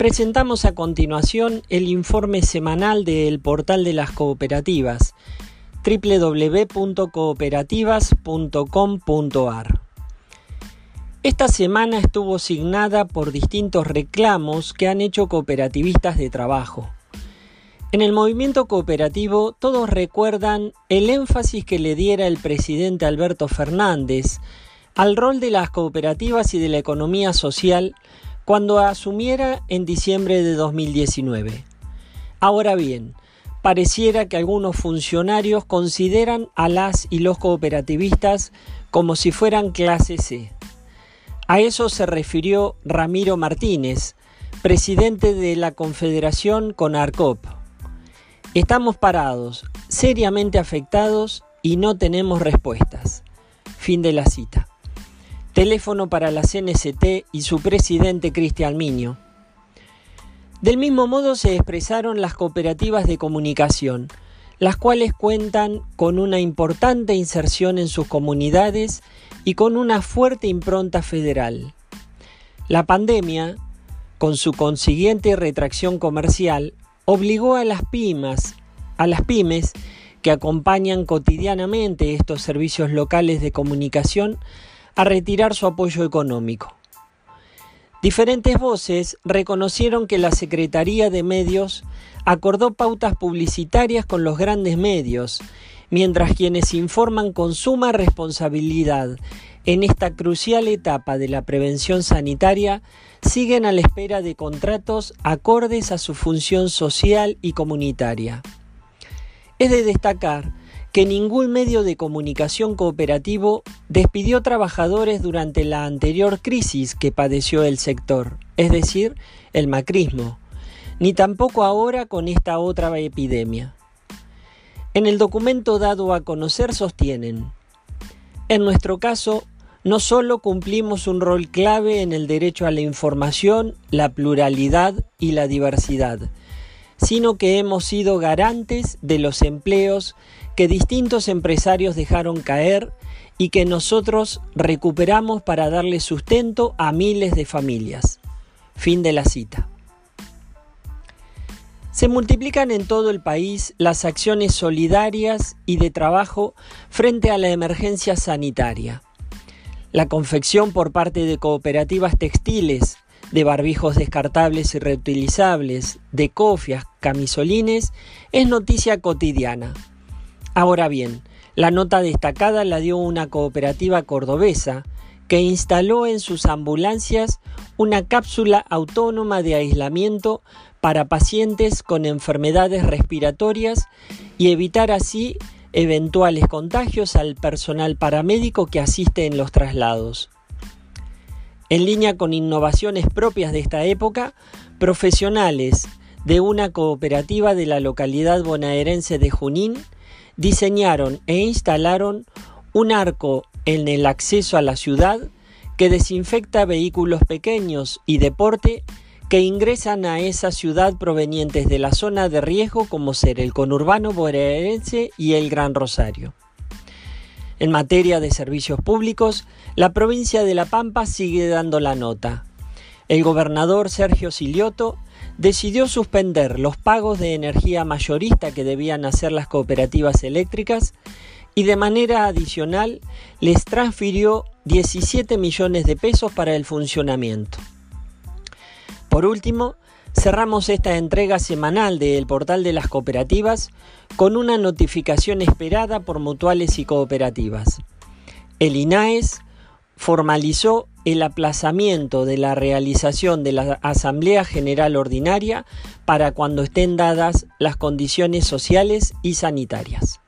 Presentamos a continuación el informe semanal del portal de las cooperativas www.cooperativas.com.ar. Esta semana estuvo signada por distintos reclamos que han hecho cooperativistas de trabajo. En el movimiento cooperativo todos recuerdan el énfasis que le diera el presidente Alberto Fernández al rol de las cooperativas y de la economía social cuando asumiera en diciembre de 2019. Ahora bien, pareciera que algunos funcionarios consideran a las y los cooperativistas como si fueran clase C. A eso se refirió Ramiro Martínez, presidente de la Confederación Conarcop. Estamos parados, seriamente afectados y no tenemos respuestas. Fin de la cita. Teléfono para la CNCT y su presidente Cristian Miño. Del mismo modo se expresaron las cooperativas de comunicación, las cuales cuentan con una importante inserción en sus comunidades y con una fuerte impronta federal. La pandemia, con su consiguiente retracción comercial, obligó a las pymes, a las pymes que acompañan cotidianamente estos servicios locales de comunicación a retirar su apoyo económico. Diferentes voces reconocieron que la Secretaría de Medios acordó pautas publicitarias con los grandes medios, mientras quienes informan con suma responsabilidad en esta crucial etapa de la prevención sanitaria siguen a la espera de contratos acordes a su función social y comunitaria. Es de destacar que ningún medio de comunicación cooperativo despidió trabajadores durante la anterior crisis que padeció el sector, es decir, el macrismo, ni tampoco ahora con esta otra epidemia. En el documento dado a conocer sostienen, en nuestro caso, no solo cumplimos un rol clave en el derecho a la información, la pluralidad y la diversidad, sino que hemos sido garantes de los empleos que distintos empresarios dejaron caer y que nosotros recuperamos para darle sustento a miles de familias. Fin de la cita. Se multiplican en todo el país las acciones solidarias y de trabajo frente a la emergencia sanitaria. La confección por parte de cooperativas textiles de barbijos descartables y reutilizables, de cofias, camisolines, es noticia cotidiana. Ahora bien, la nota destacada la dio una cooperativa cordobesa que instaló en sus ambulancias una cápsula autónoma de aislamiento para pacientes con enfermedades respiratorias y evitar así eventuales contagios al personal paramédico que asiste en los traslados. En línea con innovaciones propias de esta época, profesionales de una cooperativa de la localidad bonaerense de Junín diseñaron e instalaron un arco en el acceso a la ciudad que desinfecta vehículos pequeños y deporte que ingresan a esa ciudad provenientes de la zona de riesgo como ser el conurbano bonaerense y el Gran Rosario. En materia de servicios públicos, la provincia de La Pampa sigue dando la nota. El gobernador Sergio Silioto decidió suspender los pagos de energía mayorista que debían hacer las cooperativas eléctricas y de manera adicional les transfirió 17 millones de pesos para el funcionamiento. Por último, Cerramos esta entrega semanal del portal de las cooperativas con una notificación esperada por mutuales y cooperativas. El INAES formalizó el aplazamiento de la realización de la Asamblea General Ordinaria para cuando estén dadas las condiciones sociales y sanitarias.